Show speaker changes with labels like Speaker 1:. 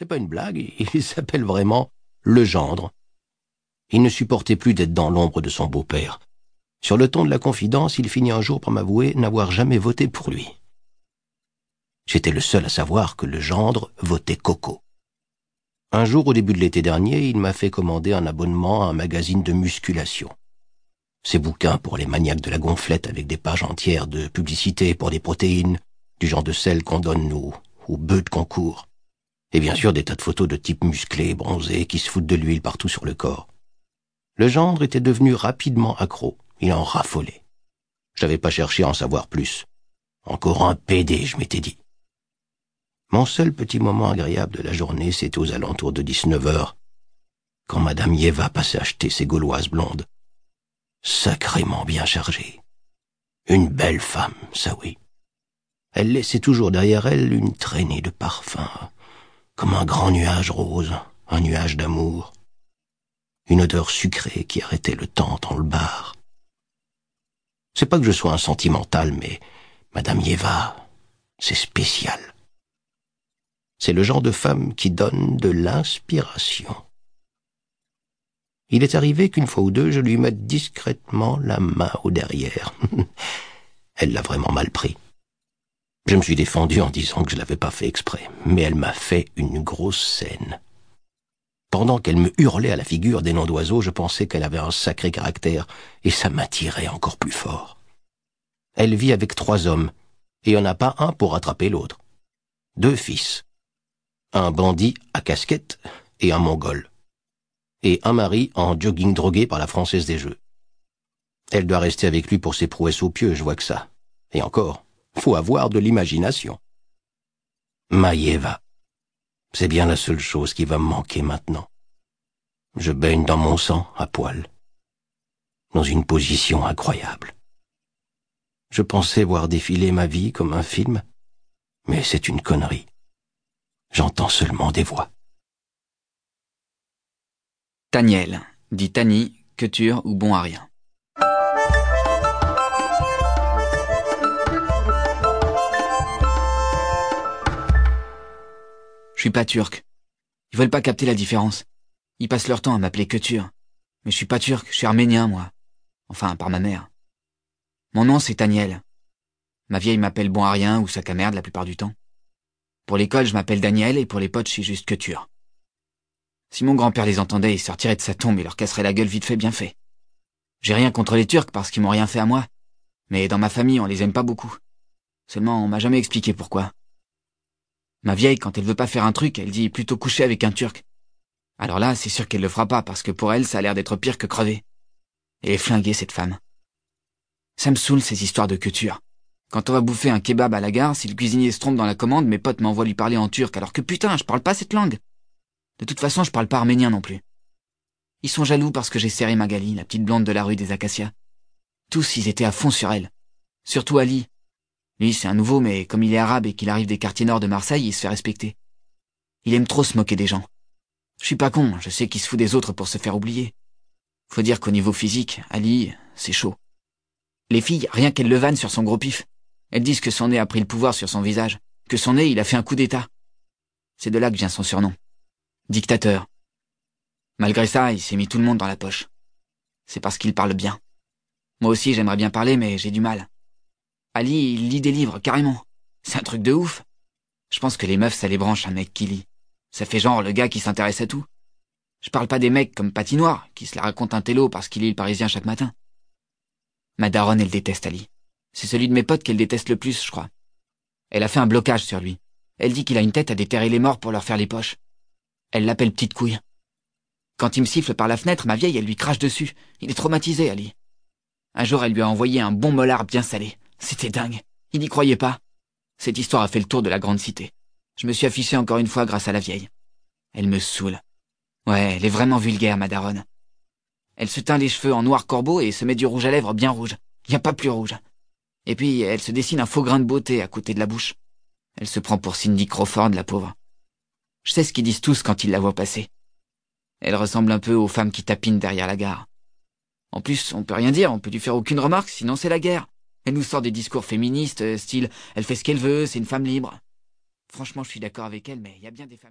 Speaker 1: C'est pas une blague, il s'appelle vraiment le gendre. Il ne supportait plus d'être dans l'ombre de son beau-père. Sur le ton de la confidence, il finit un jour par m'avouer n'avoir jamais voté pour lui. J'étais le seul à savoir que le gendre votait Coco. Un jour, au début de l'été dernier, il m'a fait commander un abonnement à un magazine de musculation. Ces bouquins pour les maniaques de la gonflette avec des pages entières de publicité pour des protéines, du genre de celles qu'on donne aux, bœufs de concours. Et bien sûr des tas de photos de types musclés, bronzés, qui se foutent de l'huile partout sur le corps. Le gendre était devenu rapidement accro. Il en raffolait. Je n'avais pas cherché à en savoir plus. Encore un PD, je m'étais dit. Mon seul petit moment agréable de la journée, c'était aux alentours de 19 heures, quand Madame Yeva passait acheter ses gauloises blondes. Sacrément bien chargée. Une belle femme, ça oui. Elle laissait toujours derrière elle une traînée de parfum, comme un grand nuage rose, un nuage d'amour. Une odeur sucrée qui arrêtait le temps dans le bar. C'est pas que je sois un sentimental, mais Madame Yeva, c'est spécial. C'est le genre de femme qui donne de l'inspiration. Il est arrivé qu'une fois ou deux, je lui mette discrètement la main au derrière. elle l'a vraiment mal pris. Je me suis défendu en disant que je l'avais pas fait exprès, mais elle m'a fait une grosse scène. Pendant qu'elle me hurlait à la figure des noms d'oiseaux, je pensais qu'elle avait un sacré caractère, et ça m'attirait encore plus fort. Elle vit avec trois hommes, et en a pas un pour attraper l'autre. Deux fils. Un bandit à casquette et un mongol. Et un mari en jogging drogué par la Française des Jeux. Elle doit rester avec lui pour ses prouesses au pieux, je vois que ça. Et encore, faut avoir de l'imagination. Maïeva. C'est bien la seule chose qui va me manquer maintenant. Je baigne dans mon sang à poil. Dans une position incroyable. Je pensais voir défiler ma vie comme un film, mais c'est une connerie. J'entends seulement des voix.
Speaker 2: Taniel, dit Tani, Couture ou bon à rien. Je suis pas turc. Ils veulent pas capter la différence. Ils passent leur temps à m'appeler Couture. Mais je suis pas turc, je suis arménien, moi. Enfin, par ma mère. Mon nom, c'est Daniel. Ma vieille m'appelle bon à rien ou sac à merde la plupart du temps. Pour l'école, je m'appelle Daniel et pour les potes, je suis juste Couture. Si mon grand-père les entendait, il sortirait de sa tombe et leur casserait la gueule vite fait bien fait. J'ai rien contre les Turcs parce qu'ils m'ont rien fait à moi. Mais dans ma famille, on les aime pas beaucoup. Seulement, on m'a jamais expliqué pourquoi. Ma vieille, quand elle veut pas faire un truc, elle dit plutôt coucher avec un turc. Alors là, c'est sûr qu'elle le fera pas, parce que pour elle, ça a l'air d'être pire que crever. Elle est flinguée, cette femme. Ça me saoule, ces histoires de culture. Quand on va bouffer un kebab à la gare, si le cuisinier se trompe dans la commande, mes potes m'envoient lui parler en turc, alors que putain, je parle pas cette langue. De toute façon, je parle pas arménien non plus. Ils sont jaloux parce que j'ai serré Magali, la petite blonde de la rue des Acacias. Tous, ils étaient à fond sur elle. Surtout Ali, lui, c'est un nouveau, mais comme il est arabe et qu'il arrive des quartiers nord de Marseille, il se fait respecter. Il aime trop se moquer des gens. Je suis pas con, je sais qu'il se fout des autres pour se faire oublier. Faut dire qu'au niveau physique, Ali, c'est chaud. Les filles, rien qu'elles le vannent sur son gros pif. Elles disent que son nez a pris le pouvoir sur son visage, que son nez, il a fait un coup d'état. C'est de là que vient son surnom. Dictateur. Malgré ça, il s'est mis tout le monde dans la poche. C'est parce qu'il parle bien. Moi aussi, j'aimerais bien parler, mais j'ai du mal. Ali, il lit des livres, carrément. C'est un truc de ouf. Je pense que les meufs, ça les branche un mec qui lit. Ça fait genre le gars qui s'intéresse à tout. Je parle pas des mecs comme Patinoire, qui se la raconte un télo parce qu'il lit le Parisien chaque matin. Ma daronne, elle déteste Ali. C'est celui de mes potes qu'elle déteste le plus, je crois. Elle a fait un blocage sur lui. Elle dit qu'il a une tête à déterrer les morts pour leur faire les poches. Elle l'appelle petite couille. Quand il me siffle par la fenêtre, ma vieille, elle lui crache dessus. Il est traumatisé, Ali. Un jour, elle lui a envoyé un bon molar bien salé. C'était dingue. Il n'y croyait pas. Cette histoire a fait le tour de la grande cité. Je me suis affiché encore une fois grâce à la vieille. Elle me saoule. Ouais, elle est vraiment vulgaire, ma daronne. Elle se teint les cheveux en noir corbeau et se met du rouge à lèvres bien rouge. Y a pas plus rouge. Et puis, elle se dessine un faux grain de beauté à côté de la bouche. Elle se prend pour Cindy Crawford, la pauvre. Je sais ce qu'ils disent tous quand ils la voient passer. Elle ressemble un peu aux femmes qui tapinent derrière la gare. En plus, on peut rien dire, on peut lui faire aucune remarque, sinon c'est la guerre. Elle nous sort des discours féministes, euh, style elle fait ce qu'elle veut, c'est une femme libre. Franchement, je suis d'accord avec elle, mais il y a bien des femmes